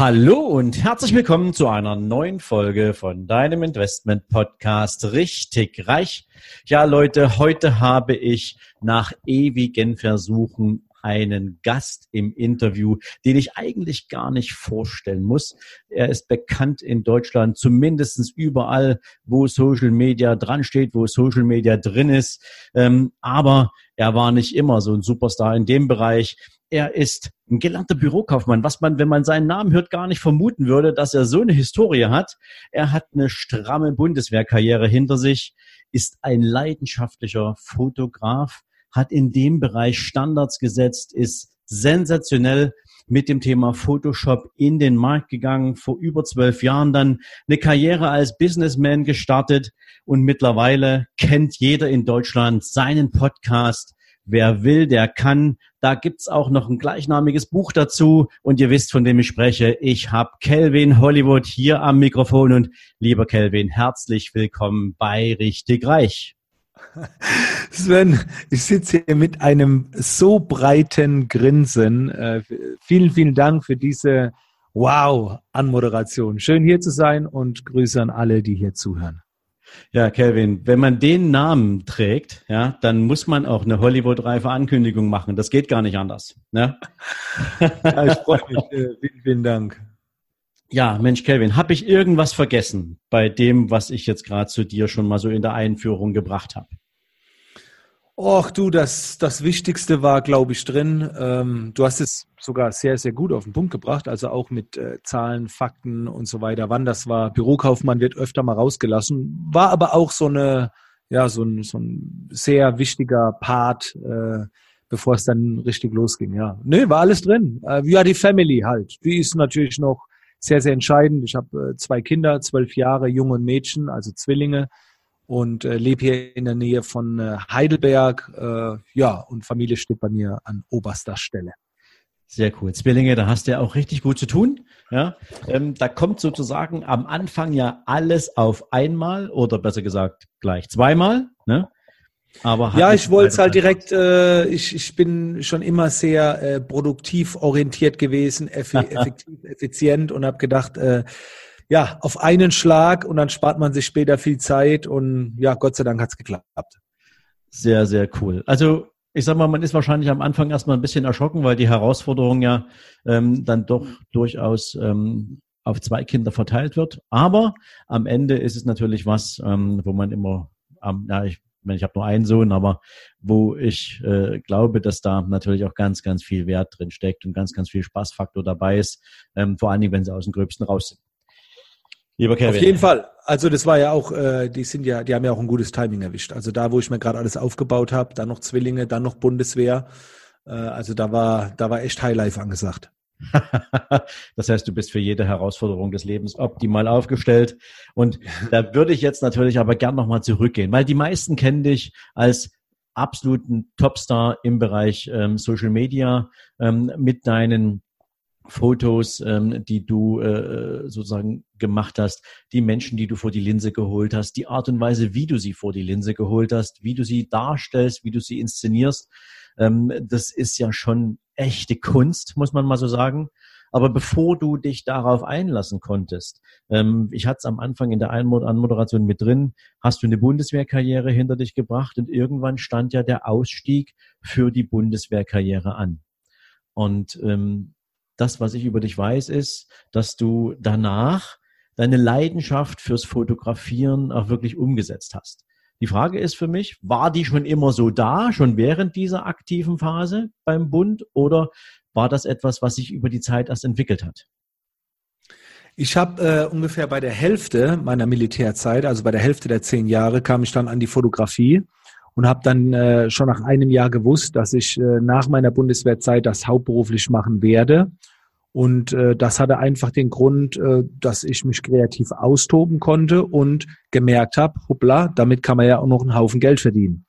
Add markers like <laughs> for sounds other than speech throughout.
Hallo und herzlich willkommen zu einer neuen Folge von deinem Investment Podcast Richtig Reich. Ja, Leute, heute habe ich nach ewigen Versuchen einen Gast im Interview, den ich eigentlich gar nicht vorstellen muss. Er ist bekannt in Deutschland, zumindestens überall, wo Social Media dran steht, wo Social Media drin ist. Ähm, aber er war nicht immer so ein Superstar in dem Bereich. Er ist ein gelernter Bürokaufmann, was man, wenn man seinen Namen hört, gar nicht vermuten würde, dass er so eine Historie hat. Er hat eine stramme Bundeswehrkarriere hinter sich, ist ein leidenschaftlicher Fotograf, hat in dem Bereich Standards gesetzt, ist sensationell mit dem Thema Photoshop in den Markt gegangen, vor über zwölf Jahren dann eine Karriere als Businessman gestartet und mittlerweile kennt jeder in Deutschland seinen Podcast Wer will, der kann. Da gibt's auch noch ein gleichnamiges Buch dazu. Und ihr wisst, von dem ich spreche. Ich habe Kelvin Hollywood hier am Mikrofon. Und lieber Kelvin, herzlich willkommen bei Richtig Reich. <laughs> Sven, ich sitze hier mit einem so breiten Grinsen. Äh, vielen, vielen Dank für diese Wow-Anmoderation. Schön hier zu sein und Grüße an alle, die hier zuhören. Ja, Kelvin, wenn man den Namen trägt, ja, dann muss man auch eine Hollywood-reife Ankündigung machen. Das geht gar nicht anders. Ne? <laughs> ja, ich freue mich. Äh, vielen, vielen Dank. Ja, Mensch, Kelvin, habe ich irgendwas vergessen bei dem, was ich jetzt gerade zu dir schon mal so in der Einführung gebracht habe? Och du, das, das Wichtigste war, glaube ich, drin. Ähm, du hast es sogar sehr, sehr gut auf den Punkt gebracht, also auch mit äh, Zahlen, Fakten und so weiter. Wann das war, Bürokaufmann wird öfter mal rausgelassen, war aber auch so eine, ja, so ein, so ein sehr wichtiger Part, äh, bevor es dann richtig losging. Ja, nö, war alles drin. Äh, ja, die Family halt, die ist natürlich noch sehr, sehr entscheidend. Ich habe äh, zwei Kinder, zwölf Jahre, Junge und Mädchen, also Zwillinge und äh, lebe hier in der Nähe von äh, Heidelberg. Äh, ja, und Familie steht bei mir an oberster Stelle. Sehr cool. Zwillinge, da hast du ja auch richtig gut zu tun. Ja, ähm, da kommt sozusagen am Anfang ja alles auf einmal oder besser gesagt gleich zweimal. Ne? Aber ja, ich wollte es halt direkt, äh, ich, ich bin schon immer sehr äh, produktiv orientiert gewesen, <laughs> effektiv, effizient und habe gedacht, äh, ja, auf einen Schlag und dann spart man sich später viel Zeit und ja, Gott sei Dank hat's geklappt. Sehr, sehr cool. Also ich sag mal, man ist wahrscheinlich am Anfang erstmal ein bisschen erschrocken, weil die Herausforderung ja ähm, dann doch durchaus ähm, auf zwei Kinder verteilt wird. Aber am Ende ist es natürlich was, ähm, wo man immer, ähm, ja, ich, ich habe nur einen Sohn, aber wo ich äh, glaube, dass da natürlich auch ganz, ganz viel Wert drin steckt und ganz, ganz viel Spaßfaktor dabei ist, ähm, vor allen Dingen, wenn sie aus dem Gröbsten raus sind. Lieber Kevin. Auf jeden Fall. Also das war ja auch, äh, die sind ja, die haben ja auch ein gutes Timing erwischt. Also da, wo ich mir gerade alles aufgebaut habe, dann noch Zwillinge, dann noch Bundeswehr. Äh, also da war, da war echt Highlife angesagt. <laughs> das heißt, du bist für jede Herausforderung des Lebens optimal aufgestellt. Und da würde ich jetzt natürlich aber gern nochmal zurückgehen, weil die meisten kennen dich als absoluten Topstar im Bereich ähm, Social Media ähm, mit deinen Fotos, ähm, die du äh, sozusagen gemacht hast, die Menschen, die du vor die Linse geholt hast, die Art und Weise, wie du sie vor die Linse geholt hast, wie du sie darstellst, wie du sie inszenierst, ähm, das ist ja schon echte Kunst, muss man mal so sagen. Aber bevor du dich darauf einlassen konntest, ähm, ich hatte es am Anfang in der Anmoderation mit drin, hast du eine Bundeswehrkarriere hinter dich gebracht und irgendwann stand ja der Ausstieg für die Bundeswehrkarriere an. Und ähm, das, was ich über dich weiß, ist, dass du danach deine Leidenschaft fürs Fotografieren auch wirklich umgesetzt hast. Die Frage ist für mich, war die schon immer so da, schon während dieser aktiven Phase beim Bund oder war das etwas, was sich über die Zeit erst entwickelt hat? Ich habe äh, ungefähr bei der Hälfte meiner Militärzeit, also bei der Hälfte der zehn Jahre, kam ich dann an die Fotografie und habe dann äh, schon nach einem Jahr gewusst, dass ich äh, nach meiner Bundeswehrzeit das hauptberuflich machen werde. Und äh, das hatte einfach den Grund, äh, dass ich mich kreativ austoben konnte und gemerkt habe, hoppla, damit kann man ja auch noch einen Haufen Geld verdienen.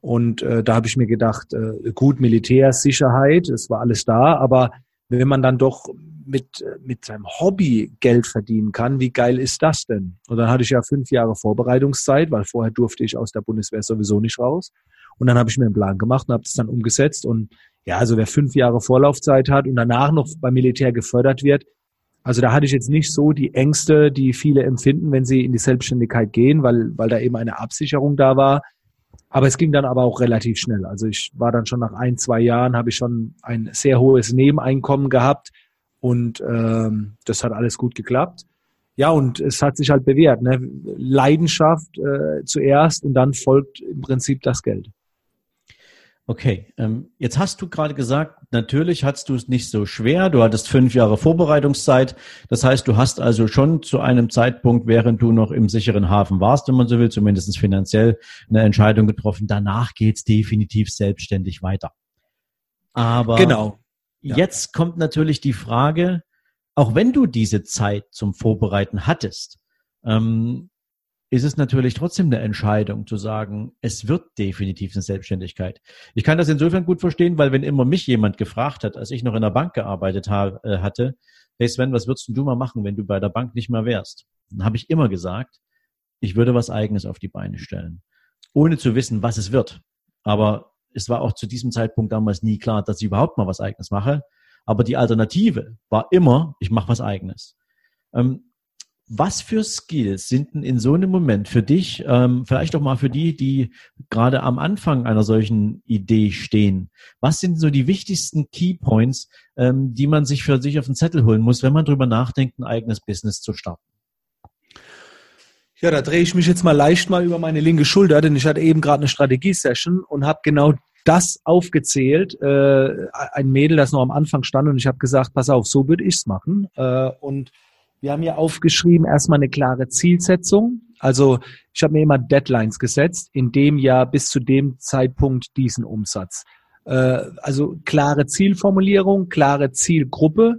Und äh, da habe ich mir gedacht, äh, gut, Militär, Sicherheit, es war alles da, aber wenn man dann doch mit, mit seinem Hobby Geld verdienen kann, wie geil ist das denn? Und dann hatte ich ja fünf Jahre Vorbereitungszeit, weil vorher durfte ich aus der Bundeswehr sowieso nicht raus. Und dann habe ich mir einen Plan gemacht und habe das dann umgesetzt. Und ja, also wer fünf Jahre Vorlaufzeit hat und danach noch beim Militär gefördert wird, Also da hatte ich jetzt nicht so die Ängste, die viele empfinden, wenn sie in die Selbstständigkeit gehen, weil, weil da eben eine Absicherung da war. Aber es ging dann aber auch relativ schnell. Also ich war dann schon nach ein, zwei Jahren, habe ich schon ein sehr hohes Nebeneinkommen gehabt und ähm, das hat alles gut geklappt. Ja, und es hat sich halt bewährt. Ne? Leidenschaft äh, zuerst und dann folgt im Prinzip das Geld. Okay, ähm, jetzt hast du gerade gesagt, natürlich hattest du es nicht so schwer. Du hattest fünf Jahre Vorbereitungszeit. Das heißt, du hast also schon zu einem Zeitpunkt, während du noch im sicheren Hafen warst, wenn man so will, zumindest finanziell, eine Entscheidung getroffen. Danach geht's definitiv selbstständig weiter. Aber genau. Jetzt kommt natürlich die Frage, auch wenn du diese Zeit zum Vorbereiten hattest, ähm, ist es natürlich trotzdem eine Entscheidung zu sagen, es wird definitiv eine Selbstständigkeit. Ich kann das insofern gut verstehen, weil wenn immer mich jemand gefragt hat, als ich noch in der Bank gearbeitet habe, äh, hatte, hey Sven, was würdest du mal machen, wenn du bei der Bank nicht mehr wärst? Dann habe ich immer gesagt, ich würde was eigenes auf die Beine stellen, ohne zu wissen, was es wird. Aber es war auch zu diesem Zeitpunkt damals nie klar, dass ich überhaupt mal was eigenes mache. Aber die Alternative war immer, ich mache was eigenes. Ähm, was für Skills sind denn in so einem Moment für dich, ähm, vielleicht auch mal für die, die gerade am Anfang einer solchen Idee stehen? Was sind so die wichtigsten Keypoints, ähm, die man sich für sich auf den Zettel holen muss, wenn man drüber nachdenkt, ein eigenes Business zu starten? Ja, da drehe ich mich jetzt mal leicht mal über meine linke Schulter, denn ich hatte eben gerade eine Strategie-Session und habe genau das aufgezählt. Äh, ein Mädel, das noch am Anfang stand und ich habe gesagt, pass auf, so würde ich's machen. Äh, und wir haben hier aufgeschrieben, erstmal eine klare Zielsetzung. Also ich habe mir immer Deadlines gesetzt, in dem Jahr bis zu dem Zeitpunkt diesen Umsatz. Äh, also klare Zielformulierung, klare Zielgruppe.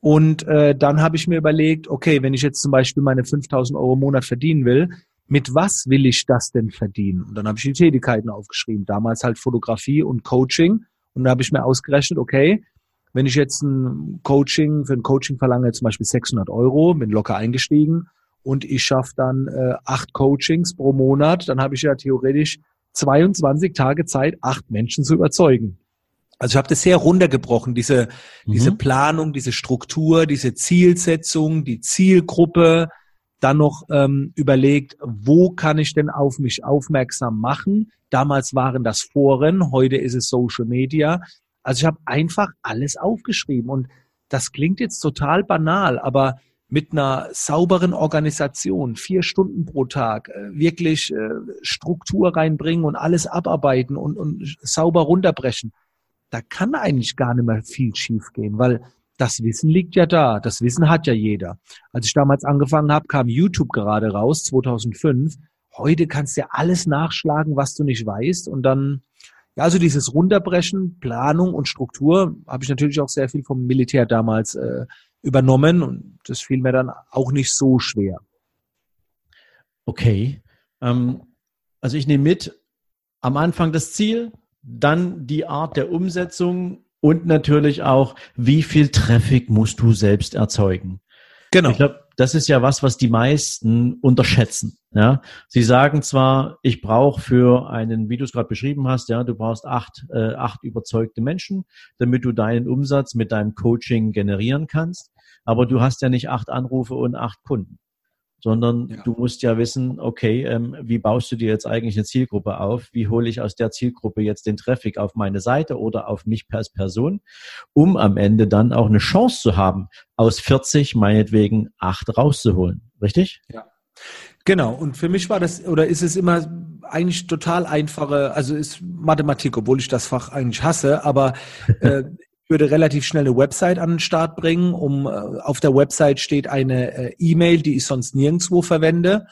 Und äh, dann habe ich mir überlegt, okay, wenn ich jetzt zum Beispiel meine 5000 Euro im Monat verdienen will, mit was will ich das denn verdienen? Und dann habe ich die Tätigkeiten aufgeschrieben. Damals halt Fotografie und Coaching. Und da habe ich mir ausgerechnet, okay, wenn ich jetzt ein Coaching, für ein Coaching verlange zum Beispiel 600 Euro, bin locker eingestiegen und ich schaffe dann äh, acht Coachings pro Monat, dann habe ich ja theoretisch 22 Tage Zeit, acht Menschen zu überzeugen. Also ich habe das sehr runtergebrochen, diese, mhm. diese Planung, diese Struktur, diese Zielsetzung, die Zielgruppe, dann noch ähm, überlegt, wo kann ich denn auf mich aufmerksam machen? Damals waren das Foren, heute ist es Social Media. Also ich habe einfach alles aufgeschrieben und das klingt jetzt total banal, aber mit einer sauberen Organisation, vier Stunden pro Tag, äh, wirklich äh, Struktur reinbringen und alles abarbeiten und, und sauber runterbrechen, da kann eigentlich gar nicht mehr viel schiefgehen, weil das Wissen liegt ja da. Das Wissen hat ja jeder. Als ich damals angefangen habe, kam YouTube gerade raus, 2005. Heute kannst du ja alles nachschlagen, was du nicht weißt und dann ja, also dieses Runterbrechen, Planung und Struktur habe ich natürlich auch sehr viel vom Militär damals äh, übernommen und das fiel mir dann auch nicht so schwer. Okay. Ähm, also ich nehme mit, am Anfang das Ziel, dann die Art der Umsetzung und natürlich auch, wie viel Traffic musst du selbst erzeugen. Genau. Ich glaube, das ist ja was, was die meisten unterschätzen. Ja, sie sagen zwar, ich brauche für einen, wie du es gerade beschrieben hast, ja, du brauchst acht, äh, acht überzeugte Menschen, damit du deinen Umsatz mit deinem Coaching generieren kannst. Aber du hast ja nicht acht Anrufe und acht Kunden sondern ja. du musst ja wissen, okay, ähm, wie baust du dir jetzt eigentlich eine Zielgruppe auf? Wie hole ich aus der Zielgruppe jetzt den Traffic auf meine Seite oder auf mich als Person, um am Ende dann auch eine Chance zu haben, aus 40 meinetwegen acht rauszuholen. Richtig? Ja. Genau, und für mich war das, oder ist es immer eigentlich total einfache, also ist Mathematik, obwohl ich das Fach eigentlich hasse, aber <laughs> äh, würde relativ schnell eine Website an den Start bringen. Um, äh, auf der Website steht eine äh, E-Mail, die ich sonst nirgendwo verwende.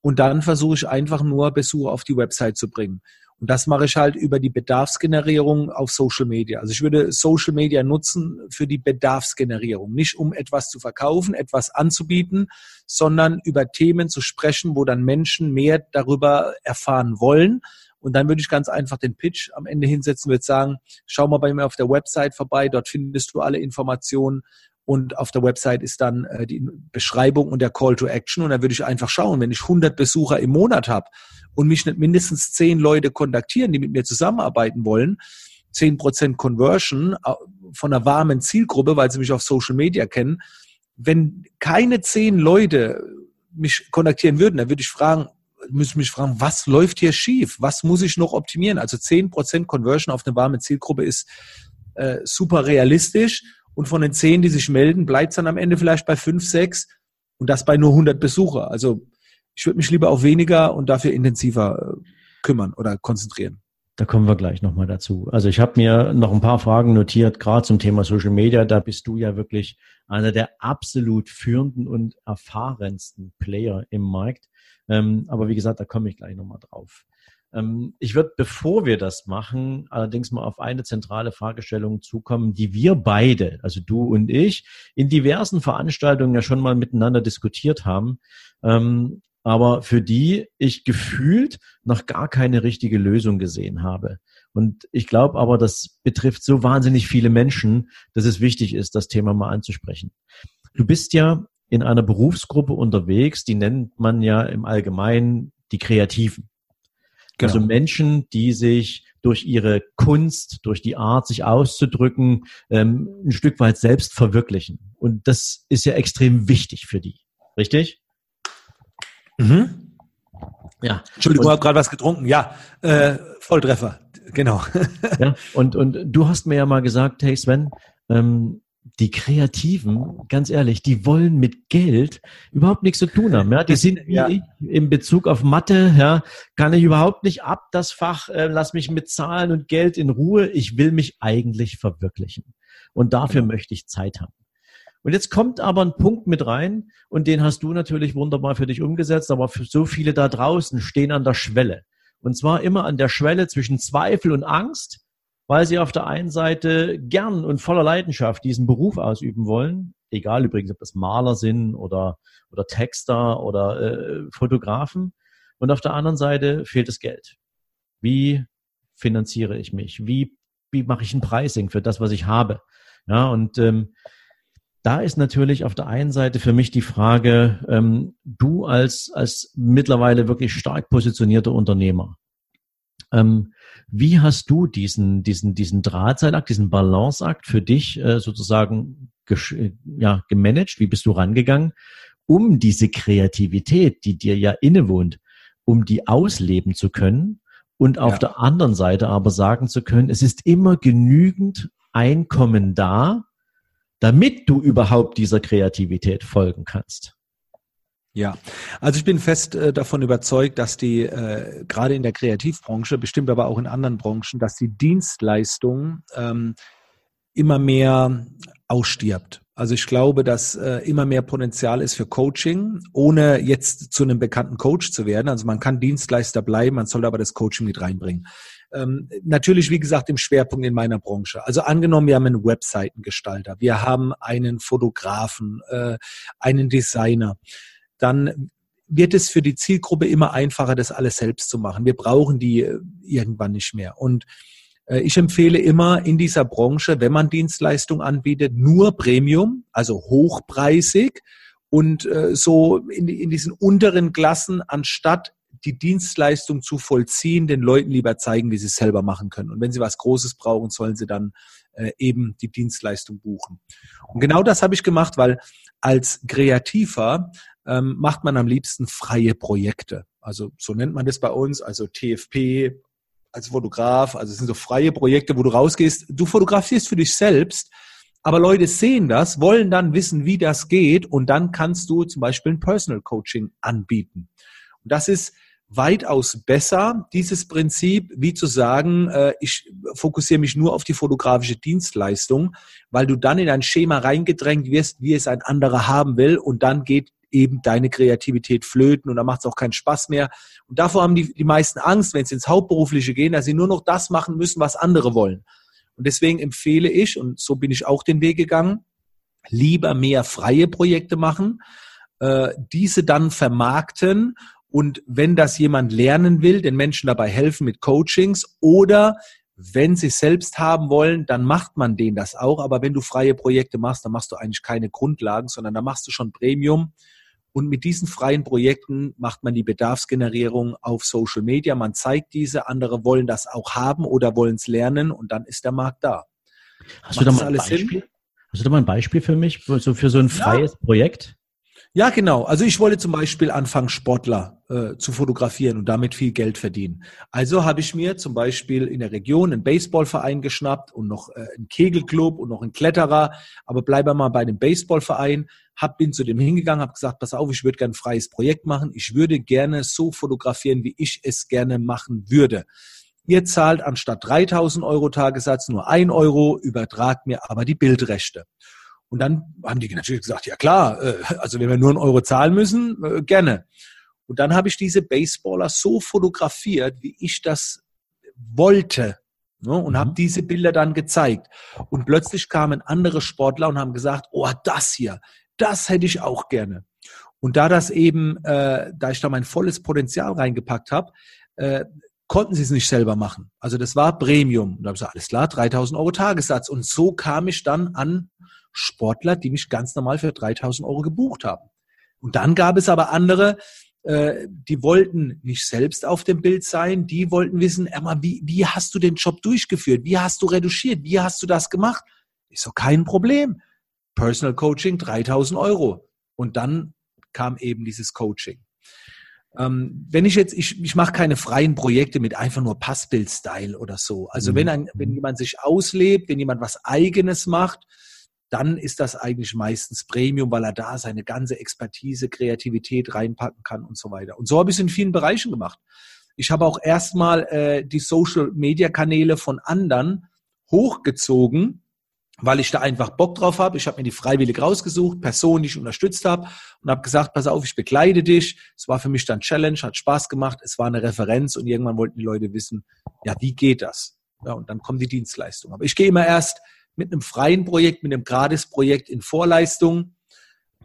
Und dann versuche ich einfach nur Besucher auf die Website zu bringen. Und das mache ich halt über die Bedarfsgenerierung auf Social Media. Also ich würde Social Media nutzen für die Bedarfsgenerierung. Nicht um etwas zu verkaufen, etwas anzubieten, sondern über Themen zu sprechen, wo dann Menschen mehr darüber erfahren wollen und dann würde ich ganz einfach den Pitch am Ende hinsetzen, würde sagen, schau mal bei mir auf der Website vorbei, dort findest du alle Informationen. Und auf der Website ist dann äh, die Beschreibung und der Call to Action. Und dann würde ich einfach schauen, wenn ich 100 Besucher im Monat habe und mich nicht mindestens 10 Leute kontaktieren, die mit mir zusammenarbeiten wollen, 10% Conversion äh, von einer warmen Zielgruppe, weil sie mich auf Social Media kennen, wenn keine zehn Leute mich kontaktieren würden, dann würde ich fragen, müssen mich fragen, was läuft hier schief? Was muss ich noch optimieren? Also zehn Prozent Conversion auf eine warme Zielgruppe ist äh, super realistisch. Und von den zehn, die sich melden, bleibt es dann am Ende vielleicht bei fünf, sechs und das bei nur 100 Besucher. Also ich würde mich lieber auf weniger und dafür intensiver äh, kümmern oder konzentrieren. Da kommen wir gleich nochmal dazu. Also ich habe mir noch ein paar Fragen notiert, gerade zum Thema Social Media. Da bist du ja wirklich einer der absolut führenden und erfahrensten Player im Markt. Ähm, aber wie gesagt, da komme ich gleich nochmal drauf. Ähm, ich würde, bevor wir das machen, allerdings mal auf eine zentrale Fragestellung zukommen, die wir beide, also du und ich, in diversen Veranstaltungen ja schon mal miteinander diskutiert haben, ähm, aber für die ich gefühlt noch gar keine richtige Lösung gesehen habe. Und ich glaube aber, das betrifft so wahnsinnig viele Menschen, dass es wichtig ist, das Thema mal anzusprechen. Du bist ja in einer Berufsgruppe unterwegs, die nennt man ja im Allgemeinen die Kreativen. Also genau. Also Menschen, die sich durch ihre Kunst, durch die Art, sich auszudrücken, ähm, ein Stück weit selbst verwirklichen. Und das ist ja extrem wichtig für die. Richtig? Mhm. Ja. Entschuldigung, ich habe gerade was getrunken. Ja, äh, Volltreffer. Genau. <laughs> ja, und, und du hast mir ja mal gesagt, hey Sven, ähm, die Kreativen, ganz ehrlich, die wollen mit Geld überhaupt nichts zu tun haben. Ja, die sind <laughs> wie ja. ich in Bezug auf Mathe. Ja, kann ich überhaupt nicht ab das Fach. Äh, lass mich mit Zahlen und Geld in Ruhe. Ich will mich eigentlich verwirklichen und dafür ja. möchte ich Zeit haben. Und jetzt kommt aber ein Punkt mit rein und den hast du natürlich wunderbar für dich umgesetzt, aber für so viele da draußen stehen an der Schwelle. Und zwar immer an der Schwelle zwischen Zweifel und Angst weil sie auf der einen Seite gern und voller Leidenschaft diesen Beruf ausüben wollen, egal übrigens, ob das Maler sind oder, oder Texter oder äh, Fotografen. Und auf der anderen Seite fehlt das Geld. Wie finanziere ich mich? Wie, wie mache ich ein Pricing für das, was ich habe? Ja, und ähm, da ist natürlich auf der einen Seite für mich die Frage, ähm, du als, als mittlerweile wirklich stark positionierter Unternehmer, ähm, wie hast du diesen, diesen, diesen Drahtseilakt, diesen Balanceakt für dich äh, sozusagen ja, gemanagt? Wie bist du rangegangen, um diese Kreativität, die dir ja innewohnt, um die ausleben zu können und auf ja. der anderen Seite aber sagen zu können, es ist immer genügend Einkommen da, damit du überhaupt dieser Kreativität folgen kannst? Ja, also ich bin fest äh, davon überzeugt, dass die äh, gerade in der Kreativbranche, bestimmt aber auch in anderen Branchen, dass die Dienstleistung ähm, immer mehr ausstirbt. Also ich glaube, dass äh, immer mehr Potenzial ist für Coaching, ohne jetzt zu einem bekannten Coach zu werden. Also man kann Dienstleister bleiben, man soll aber das Coaching mit reinbringen. Ähm, natürlich, wie gesagt, im Schwerpunkt in meiner Branche. Also angenommen, wir haben einen Webseitengestalter, wir haben einen Fotografen, äh, einen Designer dann wird es für die Zielgruppe immer einfacher, das alles selbst zu machen. Wir brauchen die äh, irgendwann nicht mehr. Und ich empfehle immer in dieser Branche, wenn man Dienstleistung anbietet, nur Premium, also hochpreisig und äh, so in, in diesen unteren Klassen, anstatt die Dienstleistung zu vollziehen, den Leuten lieber zeigen, wie sie es selber machen können. Und wenn sie was Großes brauchen, sollen sie dann äh, eben die Dienstleistung buchen. Und genau das habe ich gemacht, weil als Kreativer ähm, macht man am liebsten freie Projekte. Also so nennt man das bei uns, also TFP als Fotograf. Also es sind so freie Projekte, wo du rausgehst. Du fotografierst für dich selbst, aber Leute sehen das, wollen dann wissen, wie das geht und dann kannst du zum Beispiel ein Personal Coaching anbieten. Und das ist weitaus besser, dieses Prinzip, wie zu sagen, äh, ich fokussiere mich nur auf die fotografische Dienstleistung, weil du dann in ein Schema reingedrängt wirst, wie es ein anderer haben will und dann geht eben deine Kreativität flöten und dann macht es auch keinen Spaß mehr. Und davor haben die, die meisten Angst, wenn sie ins Hauptberufliche gehen, dass sie nur noch das machen müssen, was andere wollen. Und deswegen empfehle ich, und so bin ich auch den Weg gegangen, lieber mehr freie Projekte machen, äh, diese dann vermarkten und wenn das jemand lernen will, den Menschen dabei helfen mit Coachings oder wenn sie selbst haben wollen, dann macht man denen das auch. Aber wenn du freie Projekte machst, dann machst du eigentlich keine Grundlagen, sondern da machst du schon Premium und mit diesen freien Projekten macht man die Bedarfsgenerierung auf Social Media. Man zeigt diese, andere wollen das auch haben oder wollen es lernen und dann ist der Markt da. Hast macht du da mal ein Beispiel? Sinn? Hast du da mal ein Beispiel für mich, so für so ein freies ja. Projekt? Ja, genau. Also ich wollte zum Beispiel anfangen, Sportler äh, zu fotografieren und damit viel Geld verdienen. Also habe ich mir zum Beispiel in der Region einen Baseballverein geschnappt und noch äh, einen Kegelclub und noch einen Kletterer. Aber bleibe mal bei dem Baseballverein. Hab, bin zu dem hingegangen, habe gesagt, pass auf, ich würde gerne ein freies Projekt machen. Ich würde gerne so fotografieren, wie ich es gerne machen würde. Ihr zahlt anstatt 3000 Euro Tagessatz nur ein Euro, übertragt mir aber die Bildrechte. Und dann haben die natürlich gesagt, ja klar, äh, also wenn wir nur einen Euro zahlen müssen, äh, gerne. Und dann habe ich diese Baseballer so fotografiert, wie ich das wollte. Ne, und mhm. habe diese Bilder dann gezeigt. Und plötzlich kamen andere Sportler und haben gesagt, oh, das hier, das hätte ich auch gerne. Und da das eben, äh, da ich da mein volles Potenzial reingepackt habe, äh, konnten sie es nicht selber machen. Also das war Premium. Und da habe ich gesagt, alles klar, 3000 Euro Tagessatz. Und so kam ich dann an Sportler, die mich ganz normal für 3000 Euro gebucht haben. Und dann gab es aber andere, äh, die wollten nicht selbst auf dem Bild sein, die wollten wissen, Emma, wie, wie hast du den Job durchgeführt? Wie hast du reduziert? Wie hast du das gemacht? Ist so kein Problem. Personal Coaching 3000 Euro. Und dann kam eben dieses Coaching. Ähm, wenn ich jetzt, ich, ich mache keine freien Projekte mit einfach nur Passbild-Style oder so. Also mhm. wenn, ein, wenn jemand sich auslebt, wenn jemand was Eigenes macht, dann ist das eigentlich meistens Premium, weil er da seine ganze Expertise, Kreativität reinpacken kann und so weiter. Und so habe ich es in vielen Bereichen gemacht. Ich habe auch erstmal äh, die Social-Media-Kanäle von anderen hochgezogen, weil ich da einfach Bock drauf habe. Ich habe mir die freiwillig rausgesucht, Personen, die ich unterstützt habe und habe gesagt, pass auf, ich begleite dich. Es war für mich dann Challenge, hat Spaß gemacht, es war eine Referenz und irgendwann wollten die Leute wissen, ja, wie geht das? Ja, und dann kommt die Dienstleistung. Aber ich gehe immer erst mit einem freien Projekt, mit einem Gratis-Projekt in Vorleistung.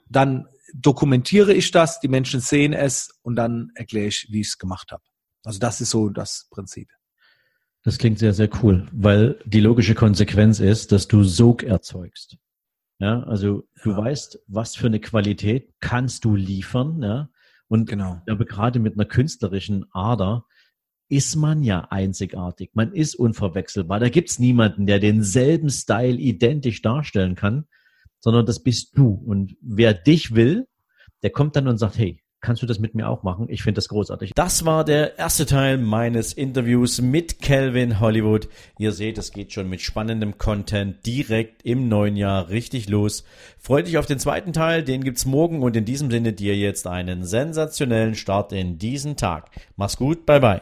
Dann dokumentiere ich das, die Menschen sehen es und dann erkläre ich, wie ich es gemacht habe. Also das ist so das Prinzip. Das klingt sehr, sehr cool, weil die logische Konsequenz ist, dass du Sog erzeugst. Ja, also du ja. weißt, was für eine Qualität kannst du liefern, ja. Und genau. aber gerade mit einer künstlerischen Ader ist man ja einzigartig. Man ist unverwechselbar. Da gibt's niemanden, der denselben Style identisch darstellen kann, sondern das bist du. Und wer dich will, der kommt dann und sagt, hey, kannst du das mit mir auch machen? Ich finde das großartig. Das war der erste Teil meines Interviews mit Calvin Hollywood. Ihr seht, es geht schon mit spannendem Content direkt im neuen Jahr richtig los. Freut dich auf den zweiten Teil, den gibt's morgen und in diesem Sinne dir jetzt einen sensationellen Start in diesen Tag. Mach's gut, bye bye.